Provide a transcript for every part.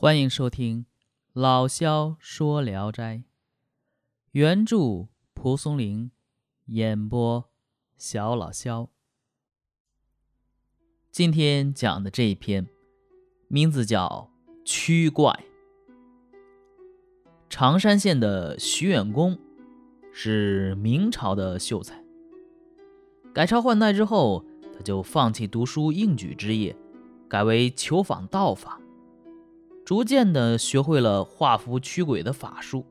欢迎收听《老萧说聊斋》，原著蒲松龄，演播小老萧。今天讲的这一篇，名字叫《驱怪》。常山县的徐远公是明朝的秀才，改朝换代之后，他就放弃读书应举之业，改为求访道法。逐渐的学会了画符驱鬼的法术，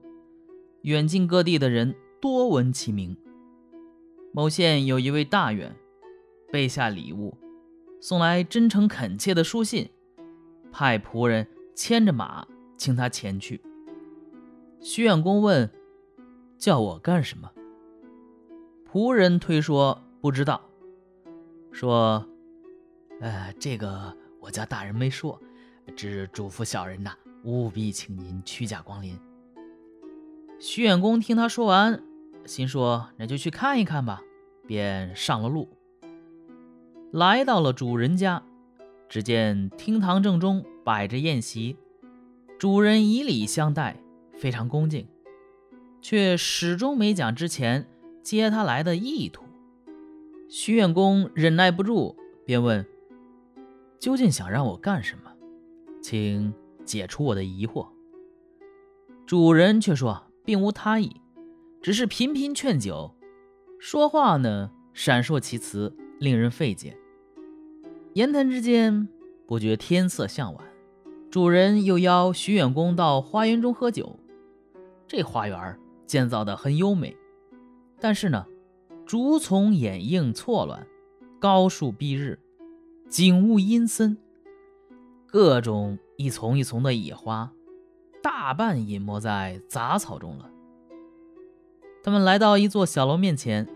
远近各地的人多闻其名。某县有一位大员，备下礼物，送来真诚恳切的书信，派仆人牵着马请他前去。徐远公问：“叫我干什么？”仆人推说不知道，说：“呃，这个我家大人没说。”只嘱咐小人呐，务必请您屈驾光临。徐远公听他说完，心说：“那就去看一看吧。”便上了路，来到了主人家。只见厅堂正中摆着宴席，主人以礼相待，非常恭敬，却始终没讲之前接他来的意图。徐远公忍耐不住，便问：“究竟想让我干什么？”请解除我的疑惑。主人却说并无他意，只是频频劝酒，说话呢闪烁其词，令人费解。言谈之间，不觉天色向晚，主人又邀徐远公到花园中喝酒。这花园建造的很优美，但是呢，竹丛掩映错乱，高树蔽日，景物阴森。各种一丛一丛的野花，大半隐没在杂草中了。他们来到一座小楼面前，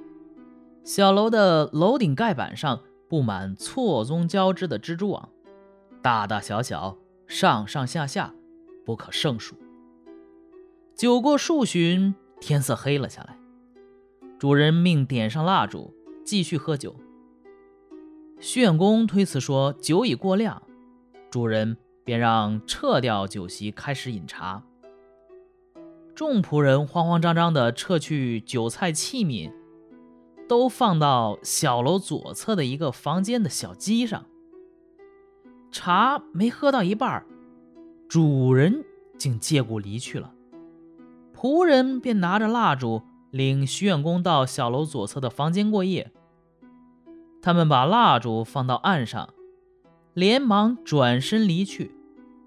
小楼的楼顶盖板上布满错综交织的蜘蛛网，大大小小，上上下下，不可胜数。酒过数巡，天色黑了下来。主人命点上蜡烛，继续喝酒。徐远公推辞说：“酒已过量。”主人便让撤掉酒席，开始饮茶。众仆人慌慌张张地撤去酒菜器皿，都放到小楼左侧的一个房间的小机上。茶没喝到一半，主人竟借故离去了。仆人便拿着蜡烛，领徐远公到小楼左侧的房间过夜。他们把蜡烛放到岸上。连忙转身离去，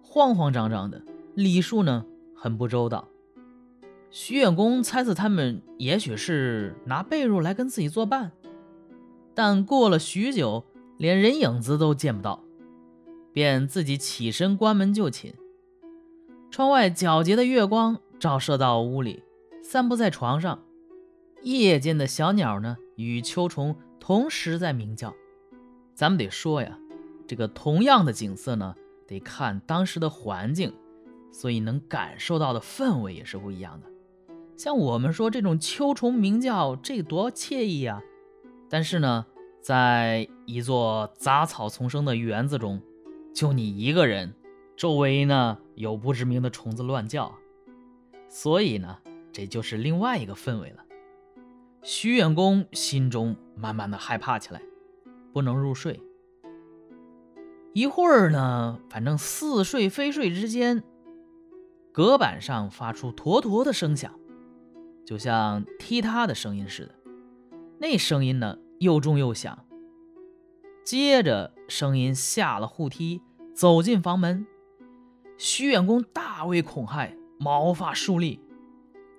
慌慌张张的，礼数呢很不周到。徐远公猜测他们也许是拿被褥来跟自己作伴，但过了许久，连人影子都见不到，便自己起身关门就寝。窗外皎洁的月光照射到屋里，散布在床上，夜间的小鸟呢与秋虫同时在鸣叫。咱们得说呀。这个同样的景色呢，得看当时的环境，所以能感受到的氛围也是不一样的。像我们说这种秋虫鸣叫，这多惬意啊！但是呢，在一座杂草丛生的园子中，就你一个人，周围呢有不知名的虫子乱叫，所以呢，这就是另外一个氛围了。徐远公心中慢慢的害怕起来，不能入睡。一会儿呢，反正似睡非睡之间，隔板上发出坨坨的声响，就像踢踏的声音似的。那声音呢，又重又响。接着，声音下了护梯，走进房门。徐远公大为恐骇，毛发竖立，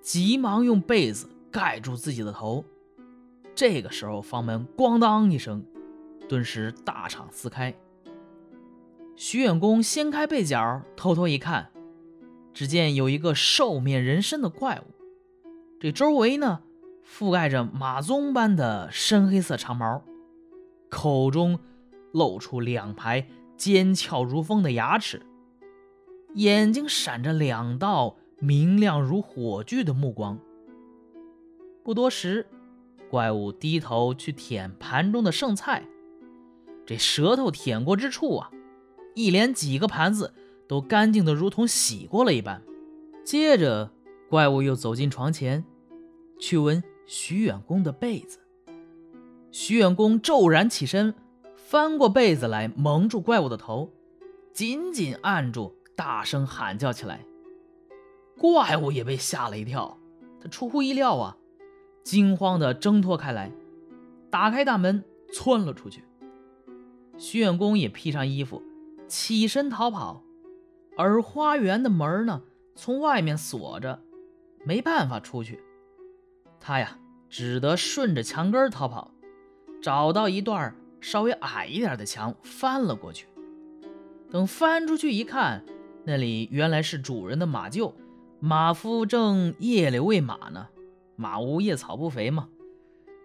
急忙用被子盖住自己的头。这个时候，房门咣当一声，顿时大敞四开。徐远公掀开被角，偷偷一看，只见有一个兽面人身的怪物，这周围呢覆盖着马鬃般的深黑色长毛，口中露出两排尖翘如锋的牙齿，眼睛闪着两道明亮如火炬的目光。不多时，怪物低头去舔盘中的剩菜，这舌头舔过之处啊。一连几个盘子都干净的如同洗过了一般。接着，怪物又走进床前，去闻徐远公的被子。徐远公骤然起身，翻过被子来蒙住怪物的头，紧紧按住，大声喊叫起来。怪物也被吓了一跳，他出乎意料啊，惊慌地挣脱开来，打开大门窜了出去。徐远公也披上衣服，起身逃跑，而花园的门呢，从外面锁着，没办法出去。他呀，只得顺着墙根逃跑，找到一段稍微矮一点的墙，翻了过去。等翻出去一看，那里原来是主人的马厩。马夫正夜里喂马呢，马无夜草不肥嘛。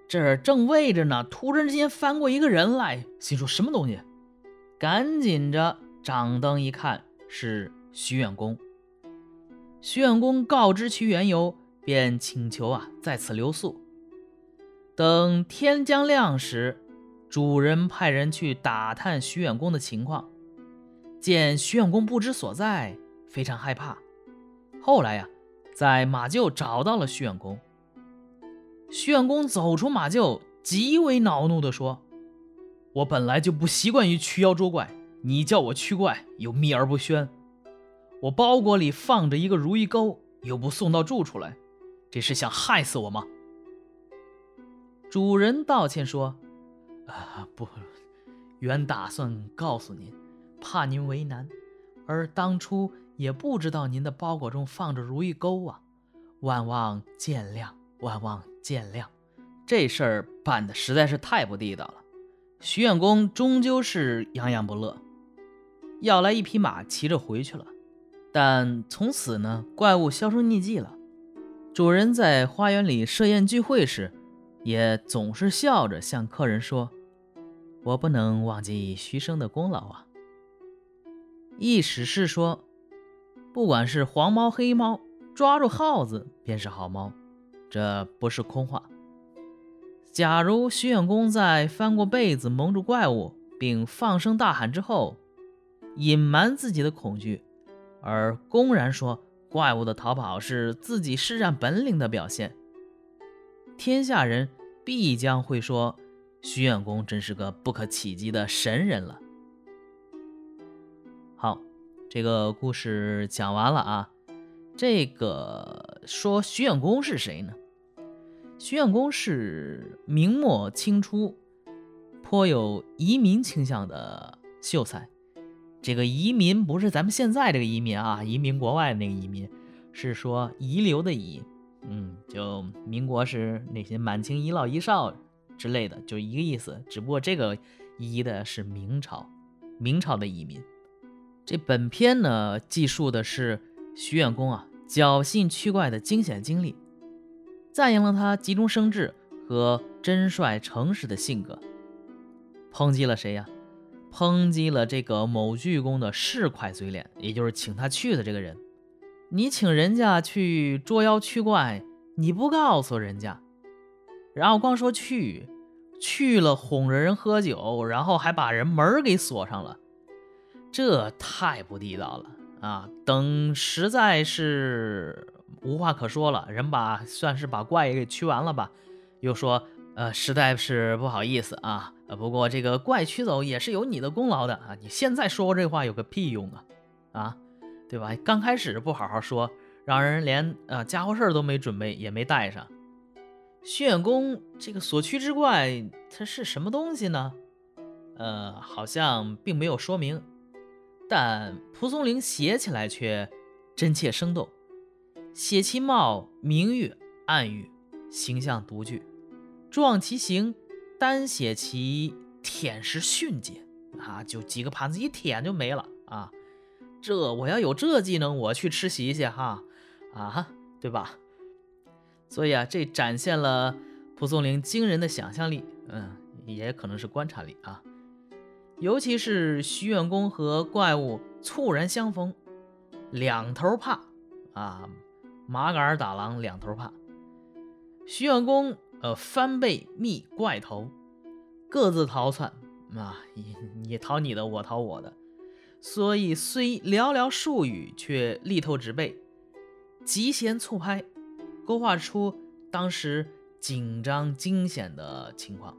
这儿正喂着呢，突然之间翻过一个人来，心说什么东西？赶紧着掌灯一看，是徐远公。徐远公告知其缘由，便请求啊在此留宿。等天将亮时，主人派人去打探徐远公的情况，见徐远公不知所在，非常害怕。后来呀，在马厩找到了徐远公。徐远公走出马厩，极为恼怒地说：“我本来就不习惯于驱妖捉怪，你叫我驱怪又秘而不宣。我包裹里放着一个如意钩，又不送到住处来，这是想害死我吗？”主人道歉说：“啊，不，原打算告诉您，怕您为难，而当初。”也不知道您的包裹中放着如意钩啊，万望见谅，万望见谅。这事儿办的实在是太不地道了。徐远公终究是洋洋不乐，要来一匹马骑着回去了。但从此呢，怪物销声匿迹了。主人在花园里设宴聚会时，也总是笑着向客人说：“我不能忘记徐生的功劳啊。”意思是说。不管是黄猫黑猫，抓住耗子便是好猫，这不是空话。假如徐远公在翻过被子蒙住怪物，并放声大喊之后，隐瞒自己的恐惧，而公然说怪物的逃跑是自己施展本领的表现，天下人必将会说徐远公真是个不可企及的神人了。好。这个故事讲完了啊，这个说徐远公是谁呢？徐远公是明末清初颇有移民倾向的秀才。这个移民不是咱们现在这个移民啊，移民国外那个移民，是说遗留的遗。嗯，就民国是那些满清遗老遗少之类的，就一个意思。只不过这个移的是明朝，明朝的移民。这本篇呢，记述的是徐远公啊侥幸驱怪的惊险经历，赞扬了他急中生智和真率诚实的性格，抨击了谁呀？抨击了这个某巨公的市侩嘴脸，也就是请他去的这个人。你请人家去捉妖驱怪，你不告诉人家，然后光说去，去了哄着人喝酒，然后还把人门给锁上了。这太不地道了啊！等实在是无话可说了，人把算是把怪也给驱完了吧，又说，呃，实在是不好意思啊，不过这个怪驱走也是有你的功劳的啊！你现在说这话有个屁用啊，啊，对吧？刚开始不好好说，让人连呃家伙事儿都没准备，也没带上。虚远公这个所驱之怪，它是什么东西呢？呃，好像并没有说明。但蒲松龄写起来却真切生动，写其貌明喻暗喻，形象独具；壮其形，单写其舔食迅捷啊，就几个盘子一舔就没了啊！这我要有这技能，我去吃席去哈啊，对吧？所以啊，这展现了蒲松龄惊人的想象力，嗯，也可能是观察力啊。尤其是徐远公和怪物猝然相逢，两头怕啊！麻杆打狼两头怕。徐远公呃翻背觅怪头，各自逃窜啊！你你逃你的，我逃我的。所以虽寥寥数语，却力透纸背，急弦促拍，勾画出当时紧张惊险的情况。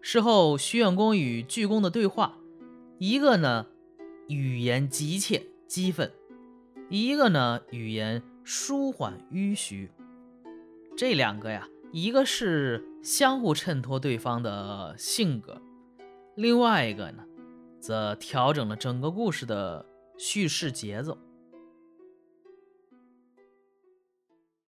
事后，徐远公与巨公的对话，一个呢语言急切激愤，一个呢语言舒缓迂虚。这两个呀，一个是相互衬托对方的性格，另外一个呢，则调整了整个故事的叙事节奏。